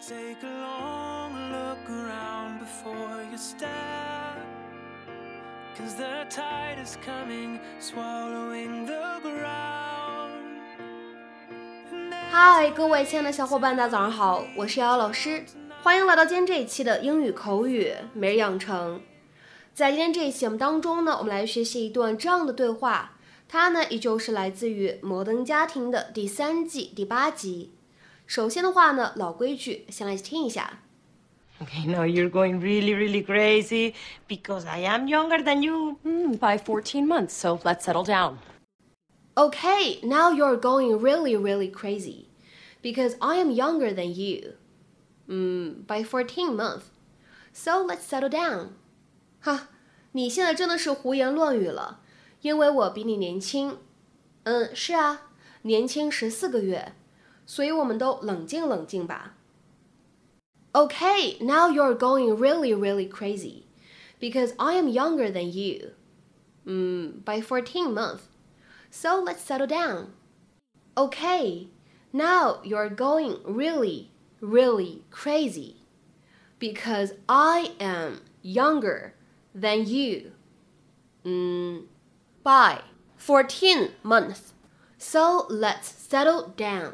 Take a long look around before you step. Cause the tide is coming, swallowing the ground. 嗨，各位亲爱的小伙伴，大家早上好，我是瑶瑶老师，欢迎来到今天这一期的英语口语每日养成。在今天这一期节目当中呢，我们来学习一段这样的对话，它呢依旧是来自于《摩登家庭》的第三季第八集。首先的话呢，老规矩，先来听一下。 Okay, now you're going really, really crazy because I am younger than you. Mm, by 14 months, so let's settle down. Okay, now you're going really, really crazy because I am younger than you. Mm, by 14 months. So let's settle down. 哈，你现在真的是胡言乱语了，因为我比你年轻。嗯，是啊，年轻十四个月， 所以我们都冷静冷静吧。Okay, now you're going really, really crazy because I am younger than you. Mm, by 14 months. So let's settle down. Okay, now you're going really, really crazy because I am younger than you. Mm, by 14 months. So let's settle down.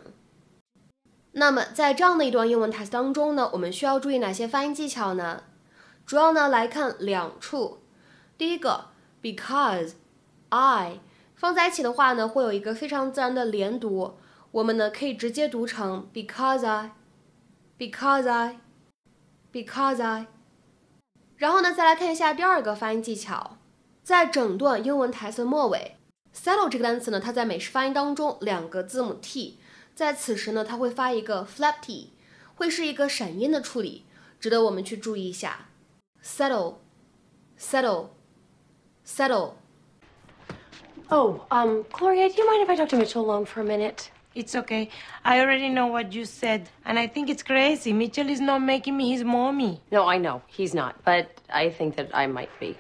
那么在这样的一段英文台词当中呢，我们需要注意哪些发音技巧呢？主要呢来看两处。第一个，because I 放在一起的话呢，会有一个非常自然的连读，我们呢可以直接读成 because I，because I，because I。然后呢，再来看一下第二个发音技巧，在整段英文台词的末尾，settle 这个单词呢，它在美式发音当中两个字母 t，在此时呢，它会发一个 flap t，会是一个闪音的处理，值得我们去注意一下。settle，settle，settle。 Oh, um, Gloria, do you mind if I talk to Mitchell alone for a minute? It's okay. I already know what you said, and I think it's crazy. Mitchell is not making me his mommy. No, I know. He's not. But I think that I might be.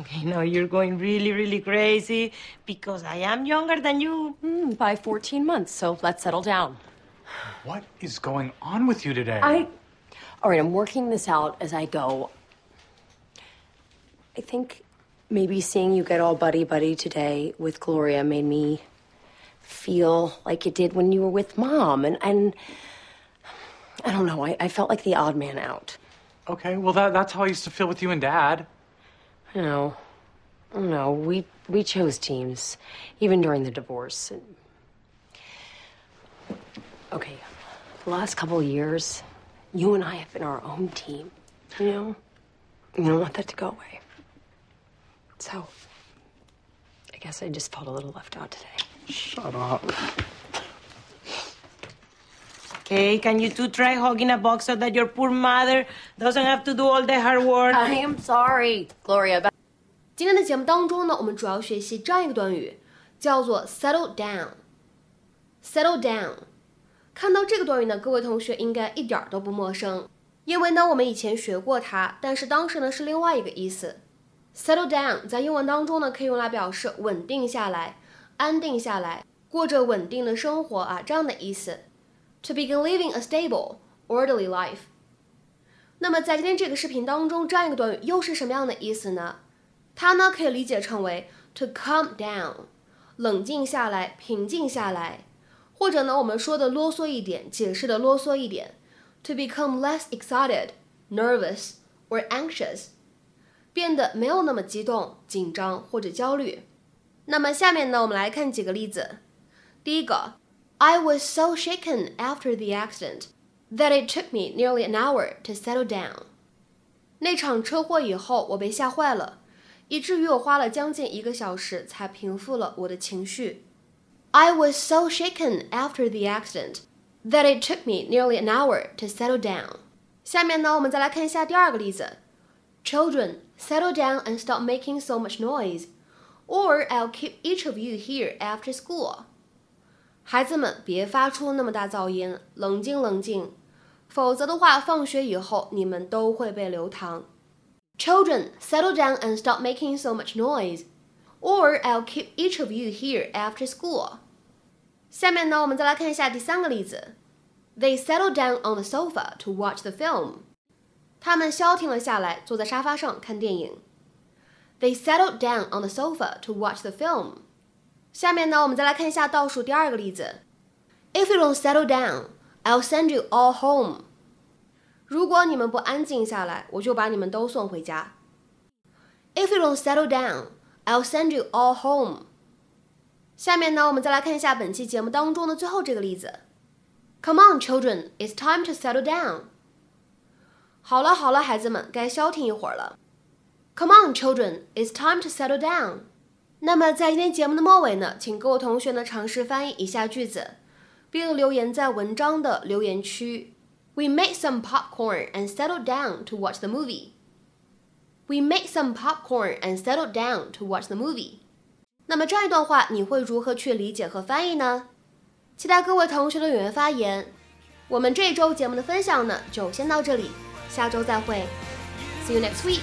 Okay, now you're going really, really crazy because I am younger than you. Mm, by 14 months, so let's settle down. What is going on with you today? I. All right, I'm working this out as I go. I think maybe seeing you get all buddy buddy today with Gloria made me feel like it did when you were with mom. And, and I don't know, I, I felt like the odd man out. Okay, well that that's how I used to feel with you and Dad. Don't know. We we chose teams, even during the divorce. Okay, the last couple years, you and I have been our own team. You know, you don't want that to go away. So, I guess I just felt a little left out today. Shut up. Okay, can you two try hugging a box so that your poor mother doesn't have to do all the hard work? I am sorry, Gloria. 今天的节目当中呢，我们主要学习这样一个短语，叫做 settle down。settle down，看到这个短语呢，各位同学应该一点儿都不陌生，因为呢我们以前学过它，但是当时呢是另外一个意思。settle down 在英文当中呢可以用来表示稳定下来、安定下来、过着稳定的生活啊这样的意思。To begin living a stable, orderly life。那么在今天这个视频当中，这样一个短语又是什么样的意思呢？它呢可以理解成为 to calm down，冷静下来、平静下来，或者呢我们说的啰嗦一点，解释的啰嗦一点，to become less excited, nervous or anxious，变得没有那么激动、紧张或者焦虑。那么下面呢，我们来看几个例子。第一个 ，I was so shaken after the accident that it took me nearly an hour to settle down。那场车祸以后，我被吓坏了。以至于我花了将近一个小时才平复了我的情绪。I was so shaken after the accident that it took me nearly an hour to settle down。下面呢，我们再来看一下第二个例子。Children, settle down and stop making so much noise, or I'll keep each of you here after school。 孩子们，别发出那么大噪音，冷静冷静，否则的话，放学以后你们都会被留堂。Children, settle down and stop making so much noise, or I'll keep each of you here after school. 下面呢，我们再来看一下第三个例子。They settled down on the sofa to watch the film. 他们消停了下来，坐在沙发上看电影。They settled down on the sofa to watch the film. 下面呢，我们再来看一下倒数第二个例子。If you don't settle down, I'll send you all home. 如果你们不安静下来，我就把你们都送回家。If you don't settle down, I'll send you all home. 下面呢，我们再来看一下本期节目当中的最后这个例子。Come on, children, it's time to settle down. 好了好了，孩子们，该消停一会儿了。Come on, children, it's time to settle down. 那么在今天节目的末尾呢，请各位同学呢尝试翻译以下句子，并留言在文章的留言区。We made some popcorn and settled down to watch the movie. We made some popcorn and settled down to watch the movie. 那么这样一段话你会如何去理解和翻译呢？期待各位同学的踊跃发言。我们这一周节目的分享呢，就先到这里，下周再会。See you next week.